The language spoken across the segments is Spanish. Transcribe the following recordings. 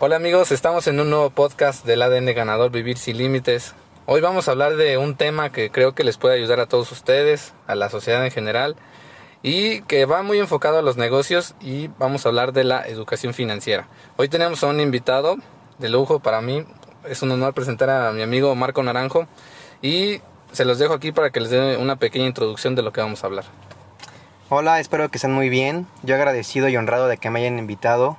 Hola amigos, estamos en un nuevo podcast del ADN Ganador Vivir sin Límites. Hoy vamos a hablar de un tema que creo que les puede ayudar a todos ustedes, a la sociedad en general, y que va muy enfocado a los negocios y vamos a hablar de la educación financiera. Hoy tenemos a un invitado de lujo para mí, es un honor presentar a mi amigo Marco Naranjo y se los dejo aquí para que les dé una pequeña introducción de lo que vamos a hablar. Hola, espero que estén muy bien. Yo agradecido y honrado de que me hayan invitado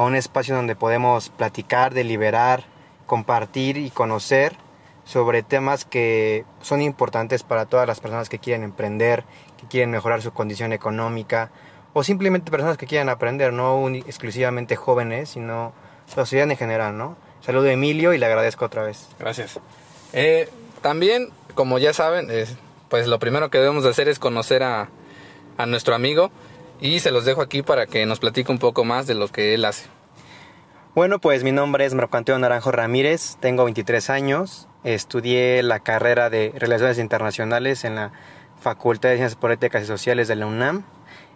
a un espacio donde podemos platicar, deliberar, compartir y conocer sobre temas que son importantes para todas las personas que quieren emprender, que quieren mejorar su condición económica o simplemente personas que quieran aprender, no exclusivamente jóvenes, sino la sociedad en general, ¿no? Saludo a Emilio y le agradezco otra vez. Gracias. Eh, también, como ya saben, pues lo primero que debemos de hacer es conocer a nuestro amigo y se los dejo aquí para que nos platique un poco más de lo que él hace. Bueno, pues mi nombre es Marco Antonio Naranjo Ramírez, tengo 23 años, estudié la carrera de Relaciones Internacionales en la Facultad de Ciencias Políticas y Sociales de la UNAM.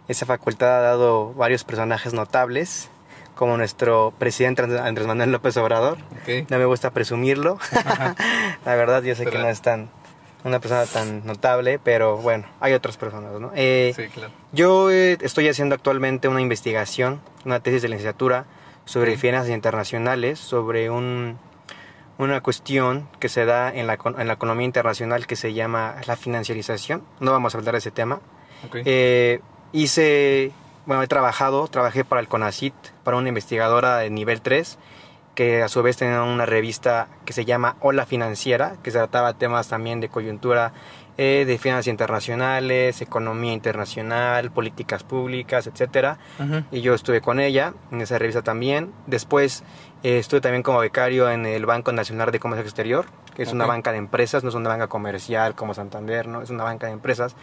Esa facultad ha dado varios personajes notables, como nuestro presidente Andrés Manuel López Obrador. No me gusta presumirlo. la verdad, yo sé que no es tan una persona tan notable, pero bueno, hay otras personas, ¿no? Eh, sí, claro. Yo eh, estoy haciendo actualmente una investigación, una tesis de licenciatura sobre finanzas internacionales, sobre un, una cuestión que se da en la, en la economía internacional que se llama la financiarización. No vamos a hablar de ese tema. Eh, hice, bueno, he trabajado, trabajé para el CONACIT, para una investigadora de nivel 3 que a su vez tenía una revista que se llama Hola Financiera, que se trataba temas también de coyuntura eh, de finanzas internacionales, economía internacional, políticas públicas, etcétera. Y yo estuve con ella en esa revista también. Después eh, estuve también como becario en el Banco Nacional de Comercio Exterior, que es una banca de empresas, no es una banca comercial como Santander, no es una banca de empresas.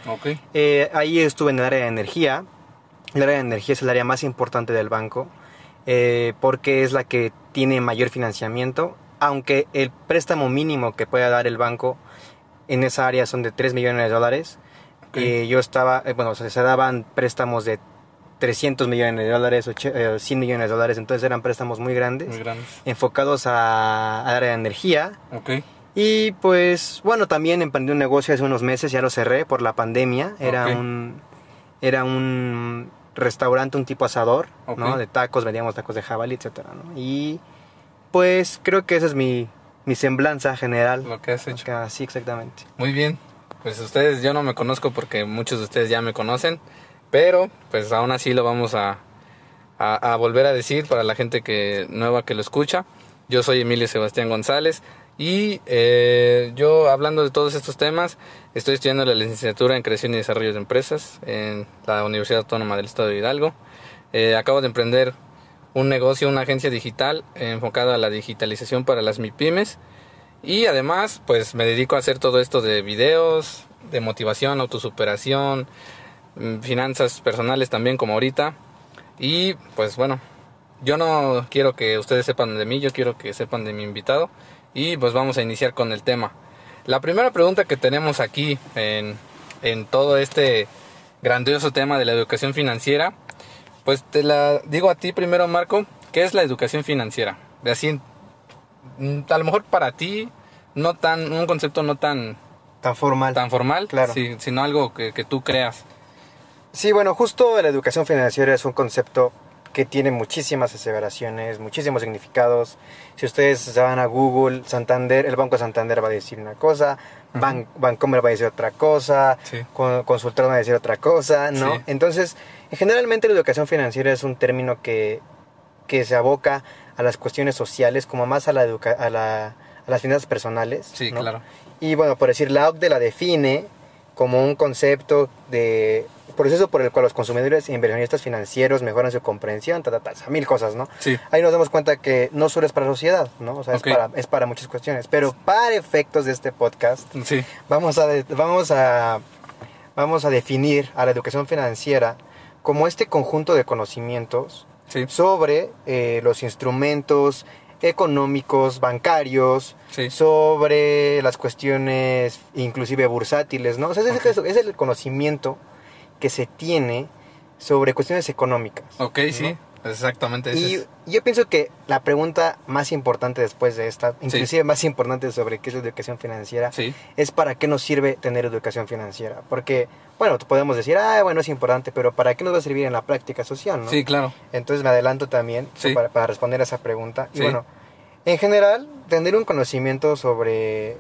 Eh, ahí estuve en el área de energía. El área de energía es el área más importante del banco eh, porque es la que tiene mayor financiamiento, aunque el préstamo mínimo que pueda dar el banco en esa área son de 3 millones de dólares. Eh, yo estaba, eh, bueno, se daban préstamos de 300 millones de dólares, 100 millones de dólares, entonces eran préstamos muy grandes, enfocados a, área de energía. Y pues, bueno, también emprendí un negocio hace unos meses, ya lo cerré por la pandemia. Era un era un restaurante, un tipo asador, ¿no? De tacos, vendíamos tacos de jabalí, etcétera, ¿no? Y pues creo que esa es mi, mi semblanza general. Lo que has hecho. sí, exactamente. Muy bien. Pues ustedes, yo no me conozco porque muchos de ustedes ya me conocen, pero pues aún así lo vamos a, a, a volver a decir para la gente que nueva que lo escucha. Yo soy Emilio Sebastián González, y eh, yo, hablando de todos estos temas, estoy estudiando la licenciatura en Creación y Desarrollo de Empresas en la Universidad Autónoma del Estado de Hidalgo. Eh, acabo de emprender un negocio, una agencia digital enfocada a la digitalización para las MIPIMES. Y además, pues me dedico a hacer todo esto de videos, de motivación, autosuperación, mm, finanzas personales también, como ahorita. Y pues bueno, yo no quiero que ustedes sepan de mí, yo quiero que sepan de mi invitado y pues vamos a iniciar con el tema. La primera pregunta que tenemos aquí en, en todo este grandioso tema de la educación financiera, pues te la digo a ti primero, Marco, ¿qué es la educación financiera? De así, mm, a lo mejor para ti, no tan, un concepto no tan... Tan formal. Tan formal, claro. sino algo que, que tú creas. Sí, bueno, justo la educación financiera es un concepto que tiene muchísimas aseveraciones, muchísimos significados. Si ustedes se van a Google, Santander, el Banco Santander va a decir una cosa, Bancomer va a decir otra cosa, Consultor va a decir otra cosa, ¿no? Entonces, generalmente la educación financiera es un término que, que se aboca a las cuestiones sociales, como más a, la a, la, a las finanzas personales. Sí, claro. Y bueno, por decir, la OCDE la define como un concepto de proceso por el cual los consumidores e inversionistas financieros mejoran su comprensión, ta, ta, mil cosas, ¿no? Sí. Ahí nos damos cuenta que no solo es para la sociedad, ¿no? O sea, es, para, es para muchas cuestiones. Pero para efectos de este podcast, sí. vamos, a, vamos, a, vamos a definir a la educación financiera como este conjunto de conocimientos sobre eh, los instrumentos económicos, bancarios, sobre las cuestiones inclusive bursátiles, ¿no? O sea, es, es el conocimiento que se tiene sobre cuestiones económicas. Ok, sí. Exactamente. Y es- yo pienso que la pregunta más importante después de esta, inclusive más importante sobre qué es la educación financiera, Sí, es para qué nos sirve tener educación financiera. Porque, bueno, podemos decir, ah, bueno, es importante, pero ¿para qué nos va a servir en la práctica social? ¿no? sí, claro. Entonces me adelanto también Sí. para, para responder a esa pregunta. Y bueno, en general, tener un conocimiento sobre,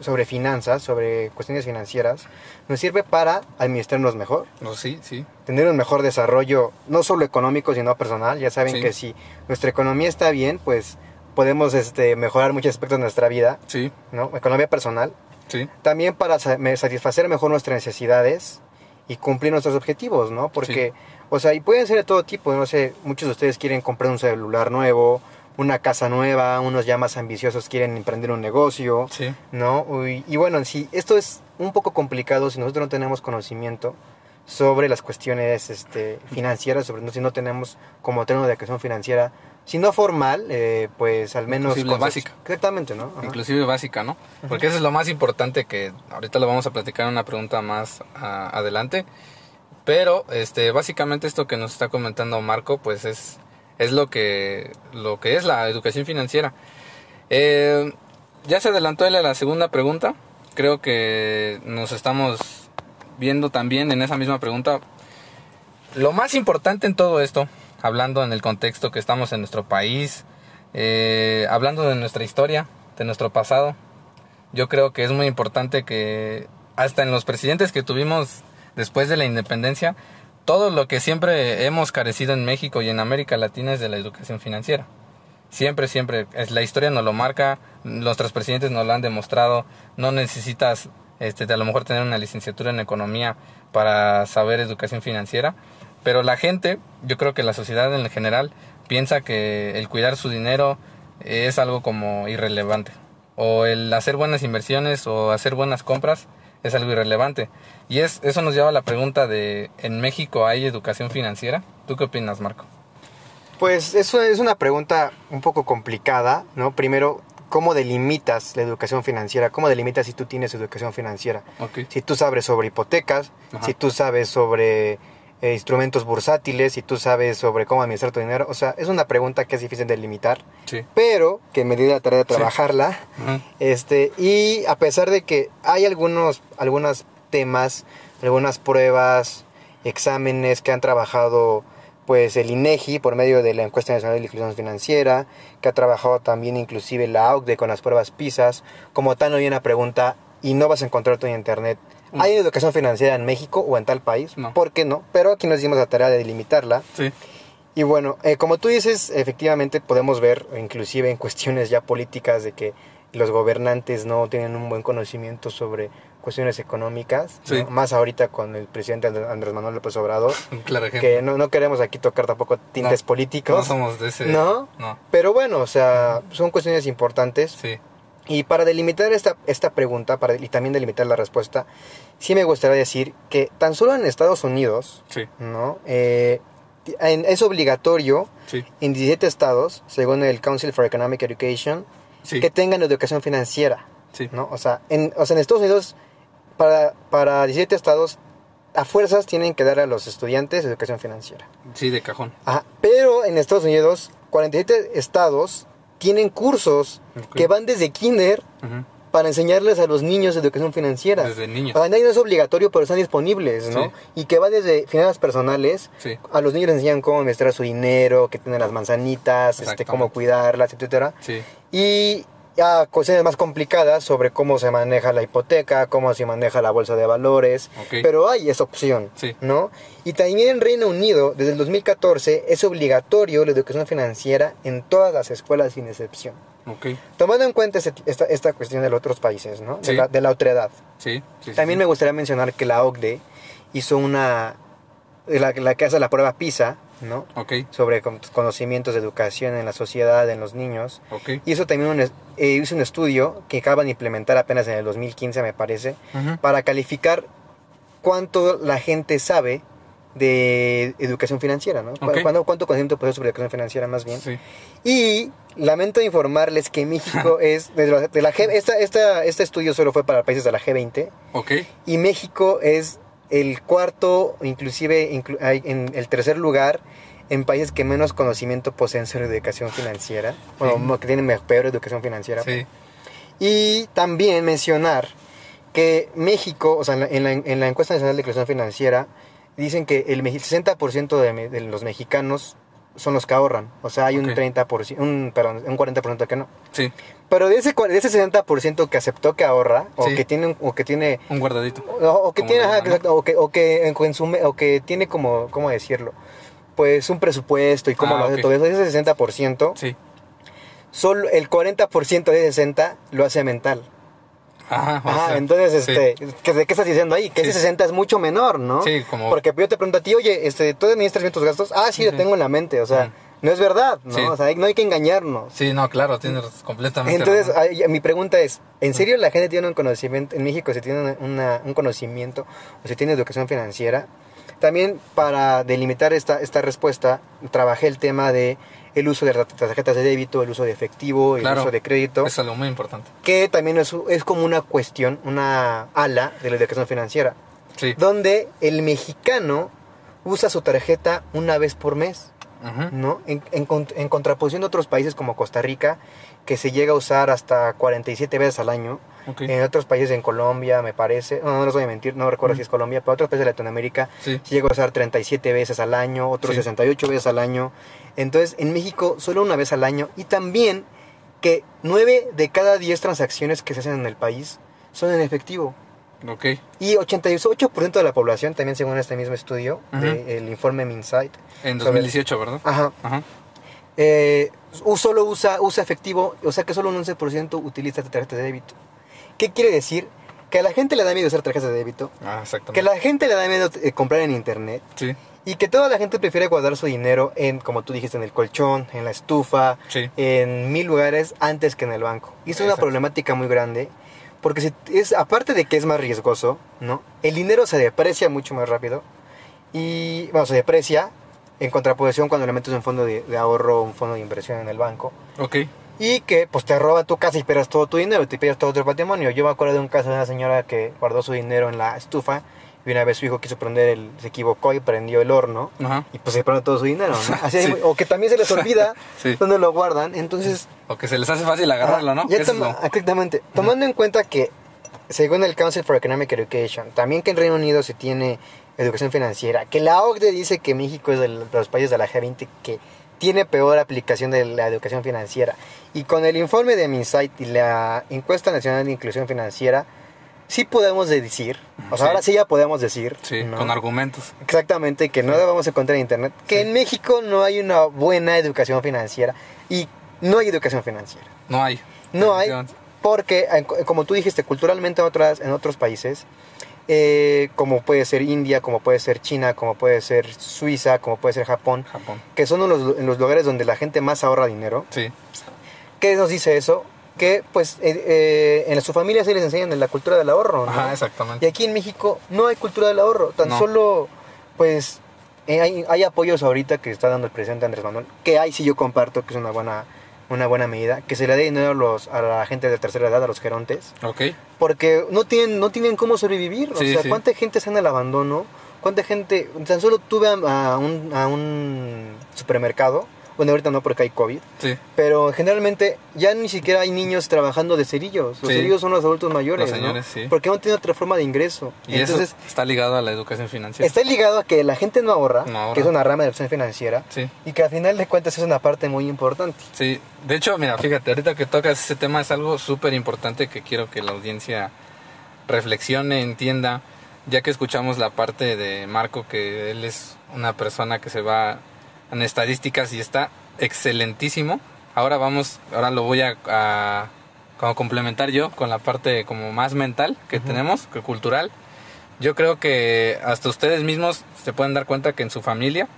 sobre finanzas, sobre cuestiones financieras, nos sirve para administrarnos mejor, No, sí, sí, tener un mejor desarrollo, no solo económico, sino personal. Ya saben Sí. que si nuestra economía está bien, pues podemos este, mejorar muchos aspectos de nuestra vida, sí, ¿no? Economía personal. sí, También para satisfacer mejor nuestras necesidades y cumplir nuestros objetivos, ¿no? Porque, o sea, y pueden ser de todo tipo, no sé, muchos de ustedes quieren comprar un celular nuevo, una casa nueva, unos ya más ambiciosos quieren emprender un negocio, sí, ¿no? Uy, Y, bueno, sí, esto es un poco complicado si nosotros no tenemos conocimiento sobre las cuestiones este, financieras, sobre no, si no tenemos como tener una educación financiera, si no formal, eh, pues al menos... Inclusive básica. Exactamente, ¿no? Ajá. inclusive básica, ¿no? Porque eso es lo más importante que ahorita lo vamos a platicar en una pregunta más ah, adelante. Pero, este, básicamente esto que nos está comentando Marco, pues es, es lo que, lo que es la educación financiera. Eh, ya se adelantó él a la segunda pregunta. Creo que nos estamos viendo también en esa misma pregunta. Lo más importante en todo esto, hablando en el contexto que estamos en nuestro país, eh, hablando de nuestra historia, de nuestro pasado, yo creo que es muy importante que hasta en los presidentes que tuvimos después de la independencia, todo lo que siempre hemos carecido en México y en América Latina es de la educación financiera. Siempre, siempre, es, la historia nos lo marca, nuestros presidentes nos lo han demostrado, no necesitas este, de a lo mejor tener una licenciatura en economía para saber educación financiera, pero la gente, yo creo que la sociedad en general, piensa que el cuidar su dinero es algo como irrelevante, o el hacer buenas inversiones o hacer buenas compras es algo irrelevante. Y es, eso nos lleva a la pregunta de, ¿en México hay educación financiera? ¿Tú qué opinas, Marco? Pues eso es una pregunta un poco complicada, ¿no? Primero, ¿cómo delimitas la educación financiera? ¿Cómo delimitas si tú tienes educación financiera? Si tú sabes sobre hipotecas, Ajá. si tú sabes sobre eh, instrumentos bursátiles, si tú sabes sobre cómo administrar tu dinero. O sea, es una pregunta que es difícil de delimitar, Sí. pero que me di la tarea de Sí. trabajarla. Este, y a pesar de que hay algunos, algunos temas, algunas pruebas, exámenes que han trabajado pues el INEGI por medio de la encuesta nacional de inclusión financiera, que ha trabajado también inclusive la OCDE con las pruebas PISAS, como tal no hay una pregunta y no vas a encontrar todo en internet. Mm. ¿Hay educación financiera en México o en tal país? No. ¿Por qué no? Pero aquí nos dimos la tarea de delimitarla. Sí. Y bueno, eh, como tú dices, efectivamente podemos ver, inclusive en cuestiones ya políticas, de que los gobernantes no tienen un buen conocimiento sobre cuestiones económicas, ¿no? Sí. más ahorita con el presidente And- Andrés Manuel López Obrador, claro que no, no queremos aquí tocar tampoco tintes No, políticos, No somos de ese. ¿No? No. pero bueno, o sea, son cuestiones importantes. Sí. Y para delimitar esta, esta pregunta, para, y también delimitar la respuesta, sí me gustaría decir que tan solo en Estados Unidos, Sí. ¿no? Eh, en- es obligatorio Sí. en 17 estados, según el Council for Economic Education, Sí. que tengan educación financiera. ¿no? O sea, en, o sea, en Estados Unidos, para, para 17 estados, a fuerzas tienen que dar a los estudiantes educación financiera. Sí, de cajón. Ajá, pero en Estados Unidos, 47 estados tienen cursos que van desde kinder para enseñarles a los niños educación financiera. Desde niños. O sea, no es obligatorio, pero están disponibles, ¿no? Sí. Y que va desde finanzas personales. Sí. A los niños les enseñan cómo administrar su dinero, que tienen las manzanitas, este, cómo cuidarlas, etcétera. Sí. Y ya cuestiones más complicadas sobre cómo se maneja la hipoteca, cómo se maneja la bolsa de valores. Ok. Pero hay esa opción, Sí. ¿no? Y también en Reino Unido, desde el 2014, es obligatorio la educación financiera en todas las escuelas sin excepción. Ok. Tomando en cuenta esta, esta cuestión de los otros países, ¿no? Sí. De, la, de la otredad. Sí. sí, También me gustaría mencionar que la OCDE hizo una... La, la que hace la prueba PISA, ¿no? Sobre con- conocimientos de educación en la sociedad, en los niños. Ok. Y eso también un eh, hizo un estudio que acaban de implementar apenas en el 2015, me parece, para calificar cuánto la gente sabe de educación financiera, ¿no? ¿Cuánto, cuánto conocimiento posee sobre educación financiera más bien? Sí. Y lamento informarles que México es, de la, de la G, esta, esta, este estudio solo fue para países de la G20, Ok. y México es el cuarto, inclusive inclu- en el tercer lugar en países que menos conocimiento poseen sobre educación financiera, bueno, que tienen peor educación financiera. Sí. Y también mencionar que México, o sea, en la, en la- en la encuesta nacional de inclusión financiera, dicen que el me- 60% de, de los mexicanos son los que ahorran. O sea, hay un Ok. 30%, un, perdón, un 40% que no. Sí, Pero de ese, de ese 60% que aceptó que ahorra, o Sí. que tiene, un- o que tiene un guardadito. o, o que tiene, ajá, exacto, o que, o que consume, o que tiene como, ¿cómo decirlo? Pues un presupuesto y cómo Ah, lo hace ok. todo eso, ese 60%, Sí. solo el 40% de ese 60 lo hace mental. Ajá, o Ajá, sea, entonces, sí. este, ¿qué, ¿de qué estás diciendo ahí? Que Sí. ese 60 es mucho menor, ¿no? Sí, como- Porque yo te pregunto a ti, oye, este, ¿tú administras bien tus gastos? Ah, sí, lo tengo en la mente, o sea. No es verdad, ¿no? Sí. O sea, no hay que engañarnos. Sí, no, claro, tienes completamente Entonces, mi pregunta es, ¿en serio la gente tiene un conocimiento, en México se tiene una- un conocimiento o se tiene educación financiera? También para delimitar esta, esta respuesta, trabajé el tema de el uso de tarjetas de débito, el uso de efectivo, el Claro. uso de crédito, Es algo muy importante. que también es, es como una cuestión, una ala de la educación financiera, Sí. donde el mexicano usa su tarjeta una vez por mes. ¿No? En, en cont- en contraposición de otros países como Costa Rica, que se llega a usar hasta 47 veces al año. En otros países, en Colombia, me parece, no, no les voy a mentir, no recuerdo si es Colombia, pero otros países de Latinoamérica Sí. se llega a usar 37 veces al año, otros Sí. 68 veces al año. Entonces, en México, solo una vez al año. Y también que 9 de cada 10 transacciones que se hacen en el país son en efectivo. Ok. Y 88% de la población, también según este mismo estudio, Ujú. del informe Minsight, En Sobre- 2018, ¿verdad? ajá, Ajá. eh, solo usa, usa efectivo, o sea que solo un 11% utiliza tarjeta de débito. ¿Qué quiere decir? Que a la gente le da miedo usar tarjetas de débito, Ah, exactamente. que a la gente le da miedo eh, comprar en internet Sí. y que toda la gente prefiere guardar su dinero en, como tú dijiste, en el colchón, en la estufa, Sí. en mil lugares antes que en el banco. Y es una problemática muy grande porque si es, aparte de que es más riesgoso, ¿no? El dinero se deprecia mucho más rápido y, bueno, se deprecia en contraposición cuando le metes un fondo de, de ahorro, un fondo de inversión en el banco. Ok. Y que pues te roban tu casa y pierdes todo tu dinero, te pierdes todo tu patrimonio. Yo me acuerdo de un caso de una señora que guardó su dinero en la estufa y una vez su hijo quiso prender el, se equivocó y prendió el horno Ajá. y pues se perdió todo su dinero, ¿no? Así Sí. O que también se les olvida Sí. dónde lo guardan, entonces... O que se les hace fácil agarrarlo, ¿no? Ya es toma- lo- Exactamente. Tomando en cuenta que, según el Council for Economic Education, también que en Reino Unido se tiene educación financiera, que la OCDE dice que México es de los países de la G20 que tiene peor aplicación de la educación financiera. Y con el informe de Minsight y la encuesta nacional de inclusión financiera, sí podemos decir, o sea, Sí. ahora sí ya podemos decir, Sí, ¿no? con argumentos. Exactamente, que no vamos a encontrar en internet. Que Sí. en México no hay una buena educación financiera. Y no hay educación financiera. No hay. No hay, porque, como tú dijiste, culturalmente en, otras, en otros países, eh, como puede ser India, como puede ser China, como puede ser Suiza, como puede ser Japón, Japón. que son los, los lugares donde la gente más ahorra dinero. Sí. ¿Qué nos dice eso? Que pues eh, eh, en su familia se les enseñan la cultura del ahorro, ¿no? Ajá, Y exactamente. aquí en México no hay cultura del ahorro, tan No. solo pues eh, hay, hay apoyos ahorita que está dando el presidente Andrés Manuel, que hay sí yo comparto que es una buena una buena medida, que se le dé dinero a, los, a la gente de tercera edad, a los gerontes, Ok. porque no tienen, no tienen cómo sobrevivir. Sí, o sea, sí. ¿cuánta gente está en el abandono? ¿Cuánta gente? Tan solo tuve a, a un, a un supermercado, bueno, ahorita no porque hay COVID, Sí. pero generalmente ya ni siquiera hay niños trabajando de cerillos. Los Sí. cerillos son los adultos mayores, Los ¿no? señores, sí. Porque no tienen otra forma de ingreso. Y Entonces, eso está ligado a la educación financiera. está ligado a que la gente no ahorra, No ahorra. que es una rama de opción financiera, Sí. y que al final de cuentas es una parte muy importante. Sí, de hecho, mira, fíjate, ahorita que tocas ese tema es algo súper importante que quiero que la audiencia reflexione, entienda, ya que escuchamos la parte de Marco, que él es una persona que se va en estadísticas y está excelentísimo. Ahora vamos, ahora lo voy a, a- como complementar yo con la parte como más mental que tenemos, que cultural. Yo creo que hasta ustedes mismos se pueden dar cuenta que en su familia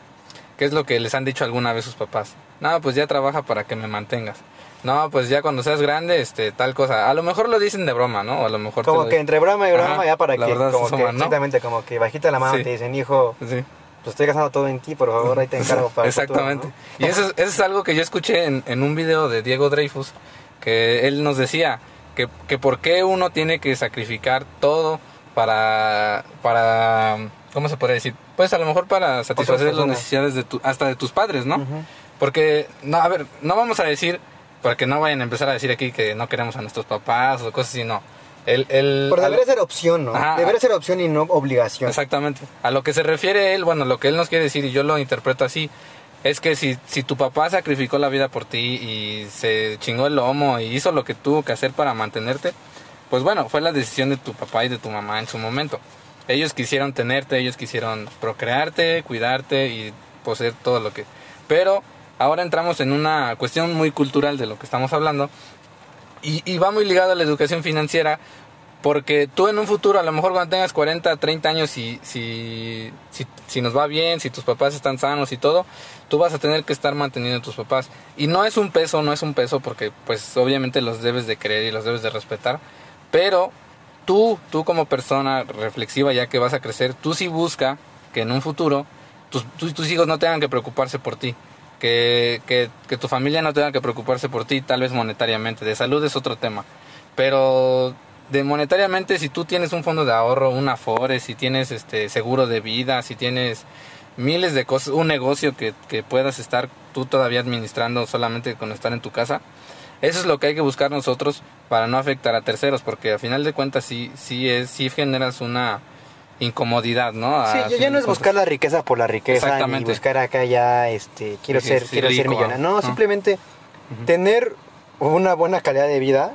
¿Qué es lo que les han dicho alguna vez sus papás? No, pues ya trabaja para que me mantengas. No, pues ya cuando seas grande, este, tal cosa. A lo mejor lo dicen de broma, ¿no? A lo mejor te Como lo que entre broma y broma, Ajá, ya para que, como ¿no? exactamente, como que bajita la mano Sí. te dicen, hijo, Sí, pues estoy gastando todo en ti, por favor, ahí te encargo para el futuro", exactamente. ¿no? Y eso es, eso es algo que yo escuché en, en un video de Diego Dreyfus, que él nos decía que, que por qué uno tiene que sacrificar todo para, para, ¿cómo se podría decir? Pues a lo mejor para satisfacer las necesidades de tu, hasta de tus padres, ¿no? Porque, no, a ver, no vamos a decir, para que no vayan a empezar a decir aquí que no queremos a nuestros papás o cosas así, no. El, el, Pero debería lo- ser opción, ¿no? Ajá. Debería ser opción y no obligación. Exactamente. A lo que se refiere él, bueno, lo que él nos quiere decir y yo lo interpreto así, es que si, si tu papá sacrificó la vida por ti y se chingó el lomo y hizo lo que tuvo que hacer para mantenerte, pues bueno, fue la decisión de tu papá y de tu mamá en su momento. Ellos quisieron tenerte, ellos quisieron procrearte, cuidarte y poseer todo lo que... Pero ahora entramos en una cuestión muy cultural de lo que estamos hablando y, y va muy ligado a la educación financiera porque tú en un futuro, a lo mejor cuando tengas 40, 30 años, si, si, si, si nos va bien, si tus papás están sanos y todo, tú vas a tener que estar manteniendo a tus papás. Y no es un peso, no es un peso, porque pues obviamente los debes de querer y los debes de respetar. Pero tú, tú como persona reflexiva ya que vas a crecer, tú sí busca que en un futuro tus, tus, tus hijos no tengan que preocuparse por ti. Que, que, que tu familia no tenga que preocuparse por ti, tal vez monetariamente. De salud es otro tema. Pero de monetariamente, si tú tienes un fondo de ahorro, un Afore, si tienes este seguro de vida, si tienes miles de cosas, un negocio que, que puedas estar tú todavía administrando solamente con estar en tu casa, eso es lo que hay que buscar nosotros para no afectar a terceros, porque al final de cuentas sí, sí es, sí generas una incomodidad, ¿no? A Sí, ya- no es buscar la riqueza por la riqueza ni buscar acá ya este quiero Sí, ser sí, quiero ser millonario. No, ¿no? simplemente tener una buena calidad de vida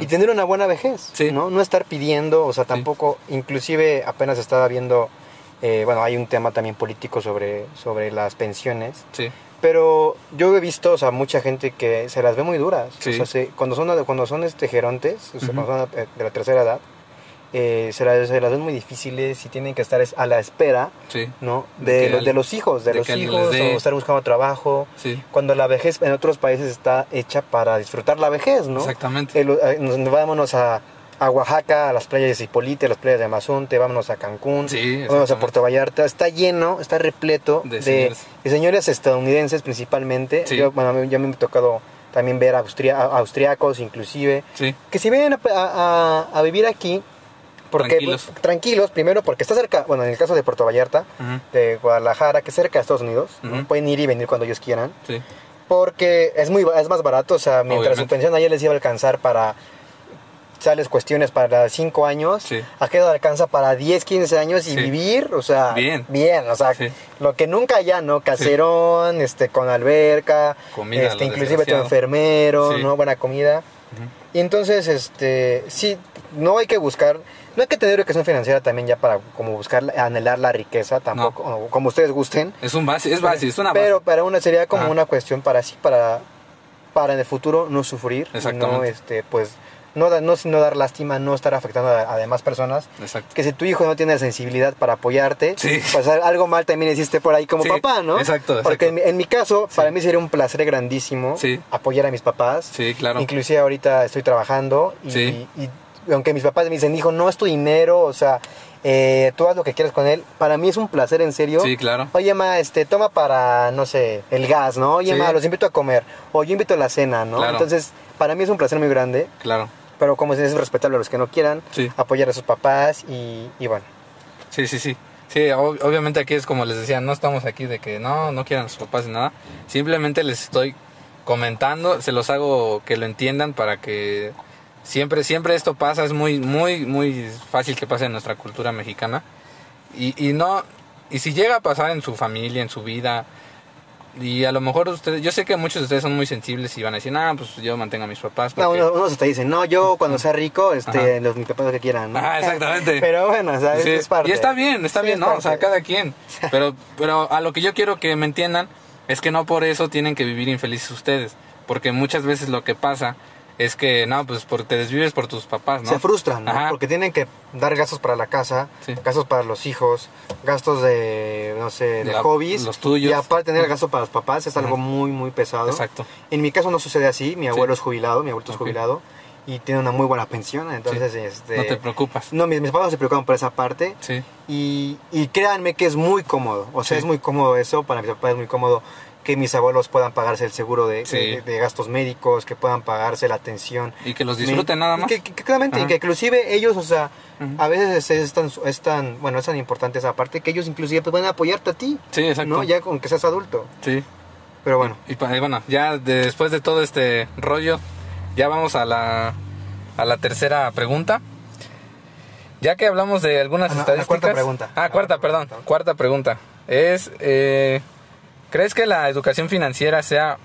y tener una buena vejez, Sí. ¿no? No estar pidiendo, o sea, tampoco inclusive apenas estaba viendo eh, bueno, hay un tema también político sobre sobre las pensiones, Sí, pero yo he visto, o sea, mucha gente que se las ve muy duras, Sí. o sea, se- cuando son cuando son este gerontes, o sea, cuando son de la tercera edad, eh, se, las, se las ven muy difíciles y tienen que estar es- a la espera sí, ¿no? De De, al- de los hijos, de, de los hijos, o estar buscando trabajo. sí, Cuando la vejez en otros países está hecha para disfrutar la vejez, ¿no? exactamente. El- eh, nos- vámonos a, a Oaxaca, a las playas de Zipolite, a las playas de Amazonte, vámonos a Cancún, Sí, vámonos a. Puerto Vallarta. Está lleno, está repleto De señores. de señores estadounidenses principalmente. Yo, bueno, yo me he tocado también ver austria- austriacos inclusive, que si vienen a- a vivir aquí, porque Tranquilos. tranquilos, primero porque está cerca, bueno, en el caso de Puerto Vallarta, de Guadalajara, que es cerca de Estados Unidos, pueden ir y venir cuando ellos quieran, sí, porque es muy es más barato, o sea, mientras su pensión ayer les iba a alcanzar para sales cuestiones para 5 años, Sí. aquí les alcanza para 10, 15 años y Sí. vivir, o sea, Bien. bien, o sea, Sí. lo que nunca ya, ¿no? Caserón, este con alberca, Comida, este inclusive tu enfermero. ¿no? Buena comida. Y entonces, este, sí, no hay que buscar, no hay que tener educación financiera también ya para como buscar, anhelar la riqueza tampoco, como ustedes gusten. Es un base, es base, es una base. Pero para una sería como Ajá. una cuestión para sí, para, para en el futuro no sufrir, y no, este, pues, no, no, no dar lástima, no estar afectando a, a demás personas. Exacto. Que si tu hijo no tiene la sensibilidad para apoyarte, Sí. pues algo mal también hiciste por ahí como Sí, papá, ¿no? exacto, Porque exacto. en, mi- en mi caso, para mí sería un placer grandísimo apoyar a mis papás. Sí, claro. Inclusive ahorita estoy trabajando y aunque mis papás me dicen, hijo, no es tu dinero, o sea, eh, tú haz lo que quieras con él, para mí es un placer en serio. Sí, claro. Oye, ma, este, toma para, no sé, el gas, ¿no? Oye, Sí. ma, los invito a comer. O yo invito a la cena, ¿no? Claro. Entonces, para mí es un placer muy grande, Claro. pero como es, es respetable a los que no quieran, Sí. apoyar a sus papás y, y bueno. Sí, sí, sí. Sí, ob- obviamente aquí es como les decía, no estamos aquí de que no, no quieran a sus papás ni nada. Simplemente les estoy comentando, se los hago que lo entiendan para que siempre, siempre esto pasa, es muy, muy, muy fácil que pase en nuestra cultura mexicana. Y, y no, y si llega a pasar en su familia, en su vida, y a lo mejor ustedes, yo sé que muchos de ustedes son muy sensibles y van a decir, ah, pues yo mantengo a mis papás. No, porque-". unos, unos hasta dicen, no, yo cuando sea rico, este, Ajá. los mis papás lo que quieran, ¿no? Ajá, exactamente. pero bueno, o sea, es- Sí, es parte. Y está bien, está Sí, bien, es ¿no? O sea, cada quien. Pero, pero a lo que yo quiero que me entiendan es que no por eso tienen que vivir infelices ustedes. Porque muchas veces lo que pasa es que, no, pues por, te desvives por tus papás, ¿no? Se frustran, ¿no? Ajá. Porque tienen que dar gastos para la casa, Sí. gastos para los hijos, gastos de, no sé, de La- hobbies. los tuyos. Y aparte tener gasto para los papás es algo Ajá. muy, muy pesado. Exacto. En mi caso no sucede así, mi abuelo es jubilado, mi abuelo es jubilado y tiene una muy buena pensión, entonces, este... No te preocupas. No, mis, mis papás no se preocupan por esa parte. Sí, Y, y créanme que es muy cómodo. O sea, Sí. es muy cómodo eso. Para mis papás es muy cómodo que mis abuelos puedan pagarse el seguro de, Sí. de- de gastos médicos, que puedan pagarse la atención. Y que los disfruten Me- nada más. Que, que- claramente, y que inclusive ellos, o sea, a veces es, tan, es tan, bueno, es tan importante esa parte que ellos inclusive van a apoyarte a ti, Sí, exacto. ¿no? Ya con que seas adulto. Sí. Pero bueno, Y, bueno, ya de- después de todo este rollo, ya vamos a la, a la tercera pregunta. Ya que hablamos de algunas Ah, la estadísticas. cuarta pregunta. Ah, cuarta, perdón. Cuarta pregunta. Es, eh, ¿crees que la educación financiera sea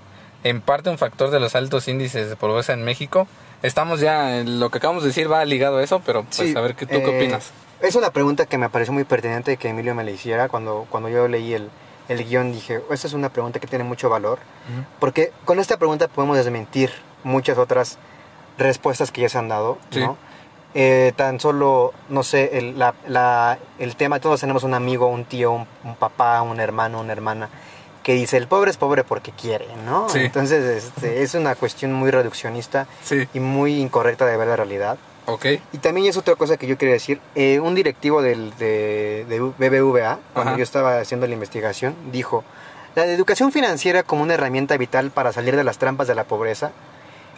en parte un factor de los altos índices de pobreza en México? Estamos ya, en lo que acabamos de decir va ligado a eso, pero pues Sí, a ver, ¿qué, ¿tú eh, qué opinas? Es una pregunta que me pareció muy pertinente que Emilio me la hiciera cuando, cuando yo leí el, el guion. Dije, esta es una pregunta que tiene mucho valor. Porque con esta pregunta podemos desmentir muchas otras respuestas que ya se han dado, Sí. ¿no? Eh, tan solo, no sé, el, la- la- el tema, todos tenemos un amigo, un tío, un, un papá, un hermano, una hermana, que dice, el pobre es pobre porque quiere, ¿no? Sí. Entonces, este, es una cuestión muy reduccionista Sí, y muy incorrecta de ver la realidad. ok. Y también es otra cosa que yo quería decir. eh, un directivo del, de, de BBVA, cuando Ajá. yo estaba haciendo la investigación, dijo, la educación financiera como una herramienta vital para salir de las trampas de la pobreza.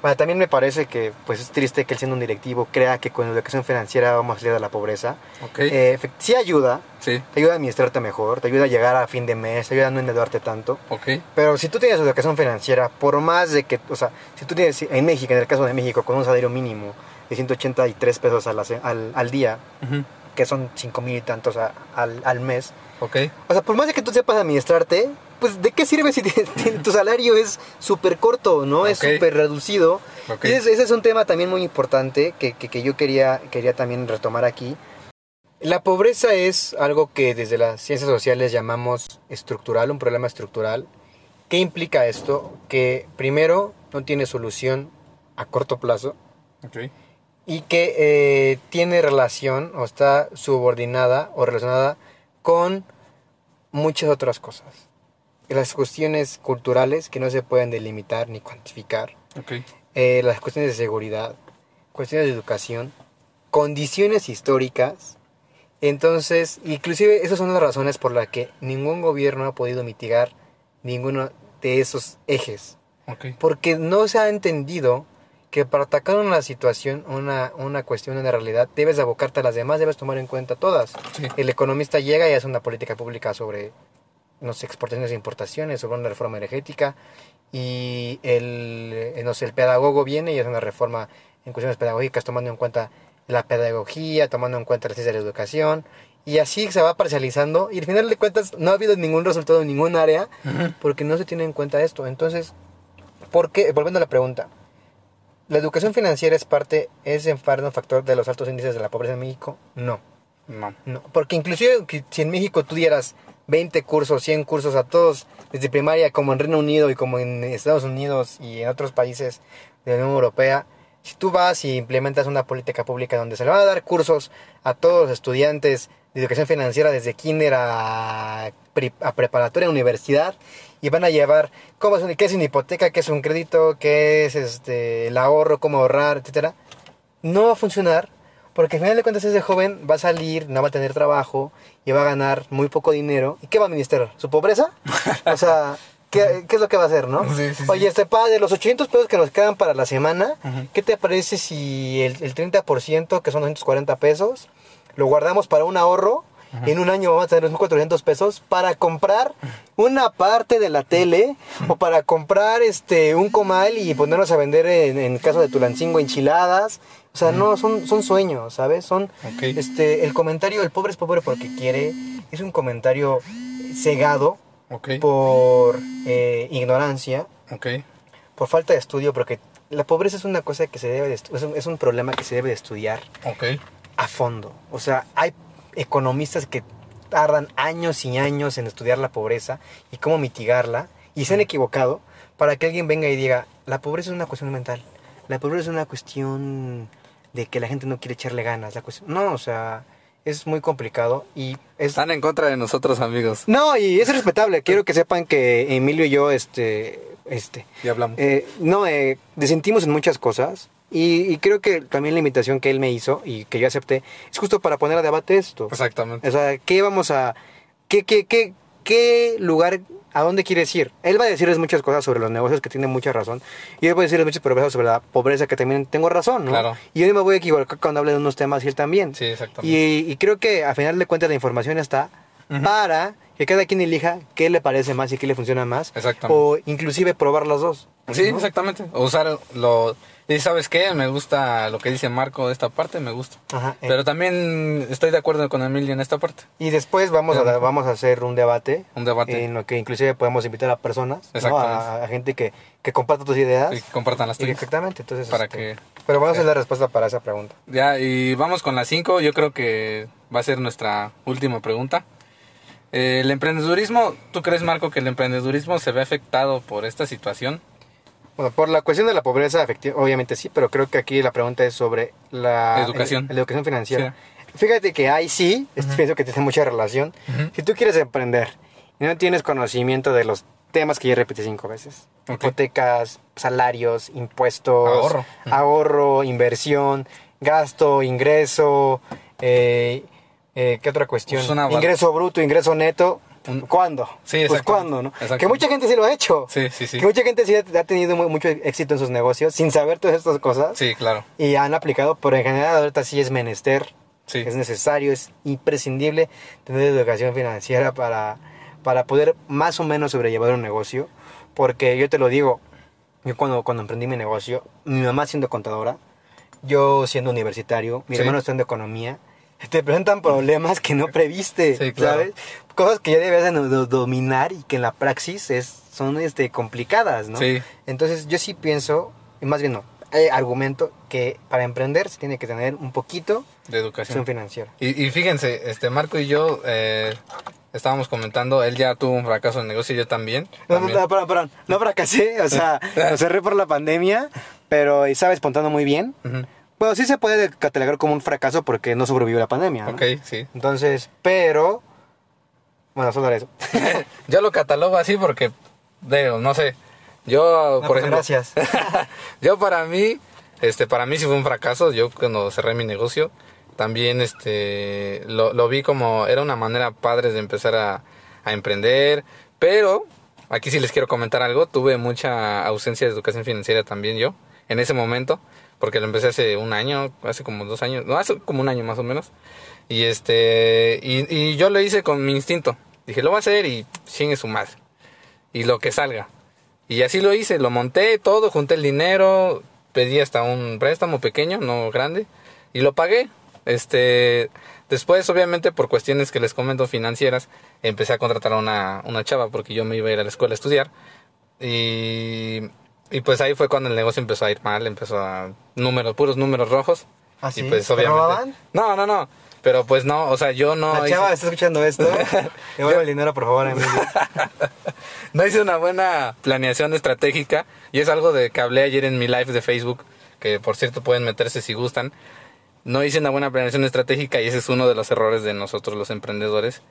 Bueno, también me parece que pues es triste que él siendo un directivo crea que con educación financiera vamos a salir de la pobreza. Ok. Eh, sí ayuda, sí, te ayuda a administrarte mejor, te ayuda a llegar a fin de mes, te ayuda a no endeudarte tanto. ok. Pero si tú tienes educación financiera, por más de que, o sea, si tú tienes en México, en el caso de México, con un salario mínimo de 183 pesos a la se- al, al día, Ujú. que son 5 mil y tantos a- al, al mes, Ok. o sea, por más de que tú sepas administrarte, pues ¿de qué sirve si tienes- tienes- tu salario es súper corto, ¿no? Es Ok. súper reducido. Ok. Y ese, ese es un tema también muy importante que, que- que yo quería, quería también retomar aquí. La pobreza es algo que desde las ciencias sociales llamamos estructural, un problema estructural. ¿Qué implica esto? Que primero no tiene solución a corto plazo Ok. y que eh, tiene relación o está subordinada o relacionada con muchas otras cosas. Las cuestiones culturales que no se pueden delimitar ni cuantificar, Ok. eh, las cuestiones de seguridad, cuestiones de educación, condiciones históricas. Entonces, inclusive esas son las razones por las que ningún gobierno ha podido mitigar ninguno de esos ejes. Ok. Porque no se ha entendido que para atacar una situación, una, una cuestión, una realidad, debes abocarte a las demás, debes tomar en cuenta todas. Sí. El economista llega y hace una política pública sobre, no sé, exportaciones e importaciones, sobre una reforma energética, y el, eh, no sé, el pedagogo viene y hace una reforma en cuestiones pedagógicas tomando en cuenta la pedagogía, tomando en cuenta la ciencia de la educación, y así se va parcializando, y al final de cuentas no ha habido ningún resultado en ningún área, porque no se tiene en cuenta esto. Entonces, ¿por qué? Volviendo a la pregunta, ¿la educación financiera es parte, es en parte un factor de los altos índices de la pobreza en México? No. No. No, porque inclusive si en México tú dieras 20 cursos, 100 cursos a todos, desde primaria como en Reino Unido y como en Estados Unidos y en otros países de la Unión Europea, si tú vas y implementas una política pública donde se le van a dar cursos a todos los estudiantes de educación financiera desde kinder a, preparatoria, universidad, y van a llevar cómo es, un- qué es una hipoteca, qué es un crédito, qué es este, el ahorro, cómo ahorrar, etcétera, no va a funcionar porque al final de cuentas ese joven va a salir, no va a tener trabajo y va a ganar muy poco dinero. ¿Y qué va a administrar? ¿Su pobreza? O sea, ¿qué, qué es lo que va a hacer, no? Sí, sí, sí. Oye, este padre, los 800 pesos que nos quedan para la semana. ¿qué te parece si el, el 30%, que son 240 pesos, lo guardamos para un ahorro? Y en un año vamos a tener los 400 pesos para comprar una parte de la tele o para comprar este un comal y ponernos a vender en, en caso de Tulancingo enchiladas. O sea, no, son, son sueños, ¿sabes? Son Ok. este el comentario el pobre es pobre porque quiere es un comentario cegado Ok. por eh, ignorancia, Ok. por falta de estudio, porque la pobreza es una cosa que se debe de es un, es un problema que se debe de estudiar Ok. a fondo. O sea, hay economistas que tardan años y años en estudiar la pobreza y cómo mitigarla y se han equivocado para que alguien venga y diga, la pobreza es una cuestión mental, la pobreza es una cuestión de que la gente no quiere echarle ganas, la cuestión... No, o sea, es muy complicado y es... Están en contra de nosotros, amigos. No, y es respetable. Quiero que sepan que Emilio y yo, este, este, Ya hablamos. eh, no, eh, disentimos en muchas cosas. Y, y creo que también la invitación que él me hizo y que yo acepté es justo para poner a debate esto. Exactamente. O sea, ¿qué vamos a... ¿Qué, qué, qué, qué lugar, a dónde quieres ir. Él va a decirles muchas cosas sobre los negocios que tiene mucha razón. Y yo voy a decirles muchas cosas sobre la pobreza que también tengo razón, ¿no? Claro. Y yo me voy a equivocar cuando hable de unos temas y él también. Sí, exactamente. Y, y creo que a final de cuentas la información está para que cada quien elija qué le parece más y qué le funciona más. Exactamente. O inclusive probar las dos. Sí, ¿no? exactamente. O Usar lo... Y sabes qué, me gusta lo que dice Marco de esta parte, me gusta. Ajá, eh. Pero también estoy de acuerdo con Emilio en esta parte. Y después vamos a, vamos a hacer un debate. Un debate. En lo que inclusive podemos invitar a personas, ¿no? A, a gente que, que comparta tus ideas. Y que compartan las tuyas. Exactamente, entonces... Para este, que- Pero vamos a hacer la respuesta para esa pregunta. Ya, y vamos con las 5. Yo creo que va a ser nuestra última pregunta. Eh, el emprendedurismo, ¿tú crees, Marco, que el emprendedurismo se ve afectado por esta situación? Bueno, por la cuestión de la pobreza, obviamente sí, pero creo que aquí la pregunta es sobre la Educación. el- la educación financiera. Fíjate que ahí sí, es- pienso que tiene mucha relación. Si tú quieres emprender y no tienes conocimiento de los temas que ya repetí cinco veces, hipotecas, salarios, impuestos, Ahorro. ahorro, inversión, gasto, ingreso, eh, eh, ¿qué otra cuestión? Pues ingreso bruto, ingreso neto. ¿Cuándo? Sí, pues cuándo, ¿no? Que mucha gente sí lo ha hecho. Sí, sí, sí. Que mucha gente sí ha tenido mu- mucho éxito en sus negocios sin saber todas estas cosas. Sí, claro. Y han aplicado, pero en general ahorita sí es menester, Sí. es necesario, es imprescindible tener educación financiera para, para poder más o menos sobrellevar un negocio. Porque yo te lo digo, yo cuando, cuando emprendí mi negocio, mi mamá siendo contadora, yo siendo universitario, mi Sí. hermano estudiando economía, te presentan problemas que no previste, Sí, claro. ¿sabes? Cosas que ya debes de do- dominar y que en la praxis es, son este, complicadas, ¿no? Sí. Entonces yo sí pienso, y más bien no, eh, argumento que para emprender se tiene que tener un poquito De educación. financiera. Y, y fíjense, este Marco y yo eh, estábamos comentando, él ya tuvo un fracaso en negocio y yo también. No, no, también. no, perdón, perdón, no fracasé, o sea, lo cerré por la pandemia, pero estaba espontando muy bien. Ujú. Bueno, sí se puede catalogar como un fracaso porque no sobrevivió la pandemia, ¿no? Ok, sí. Entonces, pero... Bueno, solo era eso. yo lo catalogo así porque, digo, no sé. Yo, No, por pues, ejemplo. gracias. yo para mí, este, para mí sí fue un fracaso. Yo cuando cerré mi negocio, también este, lo, lo vi como, era una manera padre de empezar a, a emprender. Pero, aquí sí les quiero comentar algo. Tuve mucha ausencia de educación financiera también yo, en ese momento. Porque lo empecé hace un año, hace como dos años, no, hace como un año más o menos. Y este, y, y yo lo hice con mi instinto. Dije, lo voy a hacer y chingue su madre. Y lo que salga. Y así lo hice, lo monté todo, junté el dinero, pedí hasta un préstamo pequeño, no grande, y lo pagué. Este, después, obviamente, por cuestiones que les comento financieras, empecé a contratar a una, una chava porque yo me iba a ir a la escuela a estudiar. Y, y pues ahí fue cuando el negocio empezó a ir mal, empezó a números, puros números rojos. ¿Ah, y sí? pues ¿Te obviamente. robaban? No, no, no. Pero pues no, o sea, yo no. La hice- chava está escuchando esto. Devuelve el dinero, por favor, Emilio. no hice una buena planeación estratégica y es algo de que hablé ayer en mi live de Facebook, que por cierto pueden meterse si gustan. No hice una buena planeación estratégica y ese es uno de los errores de nosotros los emprendedores.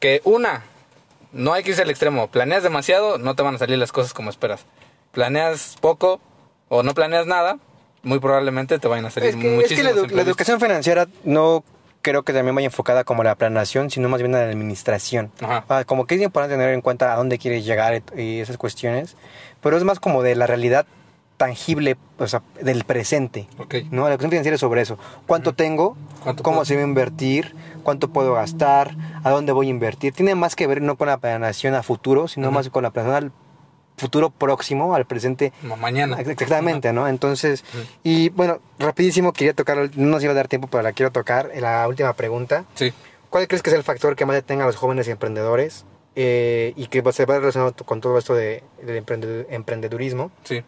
Que una, no hay que irse al extremo. Planeas demasiado, no te van a salir las cosas como esperas. Planeas poco o no planeas nada, muy probablemente te vayan a salir Es que, es que muchísimos la, edu- la imprevistos. educación financiera no creo que también vaya enfocada como la planeación, sino más bien a la administración. Ajá. Ah, como que es importante tener en cuenta a dónde quieres llegar y- esas cuestiones, pero es más como de la realidad tangible, o sea, del presente. Ok. ¿no? La educación financiera es sobre eso. ¿Cuánto tengo? ¿Cuánto ¿Cómo puedo? se va a invertir? ¿Cuánto puedo gastar? ¿A dónde voy a invertir? Tiene más que ver no con la planeación a futuro, sino más con la planeación al futuro próximo, al presente Como mañana. Exactamente, ¿no? Entonces, y bueno, rapidísimo quería tocar, no nos iba a dar tiempo, pero la quiero tocar. La última pregunta. Sí. ¿Cuál crees que es el factor que más detenga a los jóvenes emprendedores eh, y que se va relacionado con todo esto de, del emprende- emprendedurismo? Sí.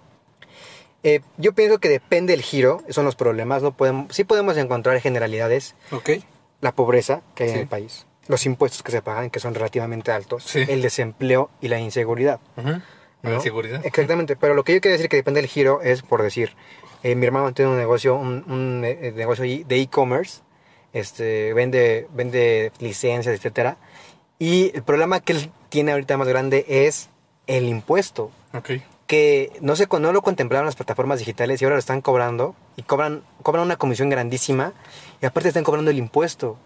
Eh, yo pienso que depende del giro, son los problemas. No podemos, sí podemos encontrar generalidades, Ok. la pobreza que hay en el país, los impuestos que se pagan, que son relativamente altos, Sí. el desempleo y la inseguridad. La ¿no? inseguridad. Exactamente, pero lo que yo quiero decir que depende del giro es por decir, eh, mi hermano tiene un negocio, un, un, eh, negocio de e-commerce, este, vende, vende licencias, etcétera, y el problema que él tiene ahorita más grande es el impuesto, Ok. que no se no lo contemplaron las plataformas digitales y ahora lo están cobrando y cobran cobran una comisión grandísima y aparte están cobrando el impuesto.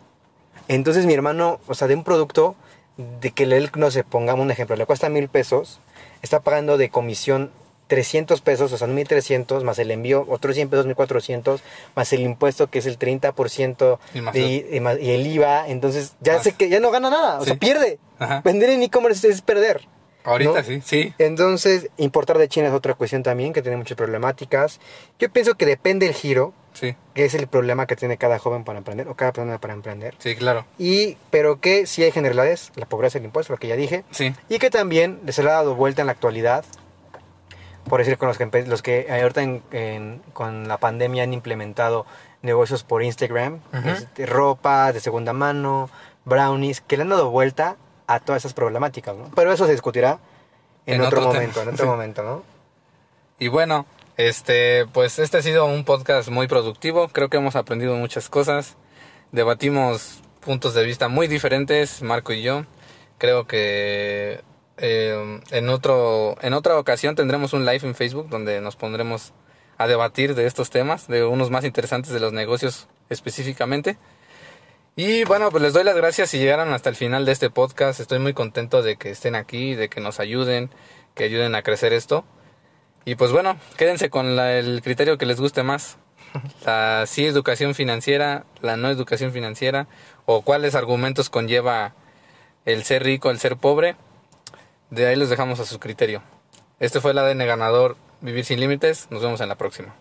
Entonces mi hermano, o sea, de un producto de que él, no se pongamos un ejemplo, le cuesta mil pesos, está pagando de comisión 300 pesos, o sea, 1300, más el envío, otros 100 pesos, 1400, más el impuesto que es el 30% Y más de- el- y, más- y el IVA, entonces ya Más. sé que ya no gana nada, o sea, pierde. Ajá. Vender en e-commerce es perder. Ahorita ¿no? sí, sí. Entonces, importar de China es otra cuestión también que tiene muchas problemáticas. Yo pienso que depende el giro, Sí, que es el problema que tiene cada joven para emprender o cada persona para emprender. sí, claro. Y, pero que sí hay generalidades, la pobreza, el impuesto, lo que ya dije, Sí, y que también se le ha dado vuelta en la actualidad, por decir, con los que, los que ahorita en- en- con la pandemia han implementado negocios por Instagram, Ujú. este, ropa de segunda mano, brownies, que le han dado vuelta a todas esas problemáticas, ¿no? Pero eso se discutirá en, En otro, otro momento, en otro Sí. momento, ¿no? Y bueno, este, pues este ha sido un podcast muy productivo. Creo que hemos aprendido muchas cosas. Debatimos puntos de vista muy diferentes, Marco y yo. Creo que eh, en otro, en otra ocasión tendremos un live en Facebook donde nos pondremos a debatir de estos temas, de unos más interesantes de los negocios específicamente. Y bueno, pues les doy las gracias si llegaron hasta el final de este podcast. Estoy muy contento de que estén aquí, de que nos ayuden, que ayuden a crecer esto. Y pues bueno, quédense con la- el criterio que les guste más. La sí educación financiera, la no educación financiera, o cuáles argumentos conlleva el ser rico, el ser pobre. De ahí los dejamos a su criterio. Este fue el ADN ganador, Vivir sin Límites. Nos vemos en la próxima.